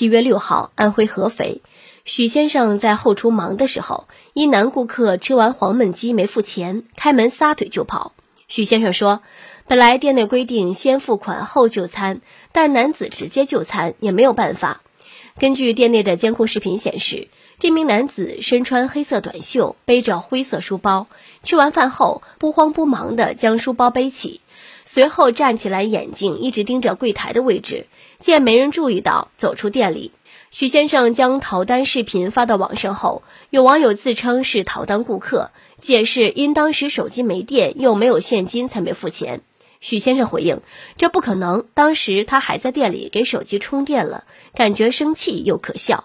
七月六号，安徽合肥，许先生在后厨忙的时候，一男顾客吃完黄焖鸡没付钱，开门撒腿就跑。许先生说，本来店内规定先付款后就餐，但男子直接就餐也没有办法。根据店内的监控视频显示，这名男子身穿黑色短袖，背着灰色书包，吃完饭后不慌不忙地将书包背起。随后站起来，眼睛一直盯着柜台的位置，见没人注意到，走出店里。许先生将逃单视频发到网上后，有网友自称是逃单顾客，解释因当时手机没电，又没有现金，才没付钱。许先生回应：“这不可能，当时他还在店里给手机充电了，感觉生气又可笑。”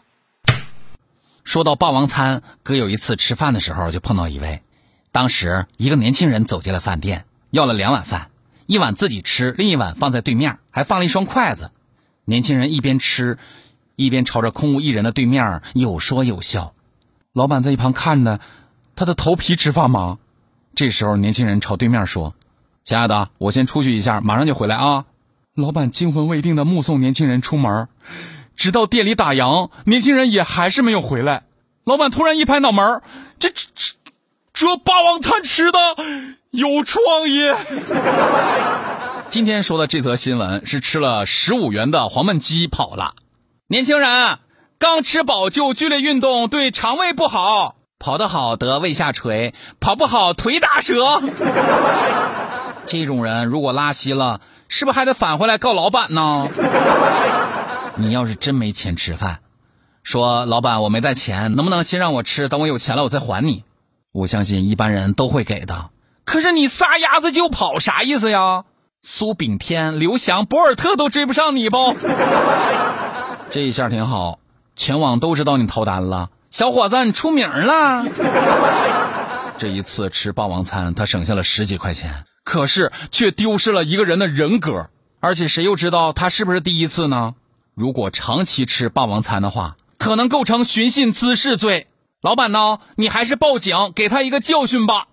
说到霸王餐，哥有一次吃饭的时候就碰到一位，当时一个年轻人走进了饭店，要了两碗饭。一碗自己吃，另一碗放在对面，还放了一双筷子。年轻人一边吃，一边朝着空无一人的对面有说有笑。老板在一旁看着，他的头皮直发麻。这时候，年轻人朝对面说：“亲爱的，我先出去一下，马上就回来啊。”老板惊魂未定的目送年轻人出门，直到店里打烊，年轻人也还是没有回来。老板突然一拍脑门：“这这这，这霸王餐吃的！”有创意。今天说的这则新闻是吃了十五元的黄焖鸡跑了。年轻人刚吃饱就剧烈运动对肠胃不好，跑得好得胃下垂，跑不好腿打折。这种人如果拉稀了，是不是还得返回来告老板呢？你要是真没钱吃饭，说老板我没带钱，能不能先让我吃，等我有钱了我再还你？我相信一般人都会给的。可是你撒丫子就跑，啥意思呀？苏炳添、刘翔、博尔特都追不上你不？这一下挺好，全网都知道你逃单了，小伙子，你出名了。这一次吃霸王餐，他省下了十几块钱，可是却丢失了一个人的人格。而且谁又知道他是不是第一次呢？如果长期吃霸王餐的话，可能构成寻衅滋事罪。老板呢？你还是报警，给他一个教训吧。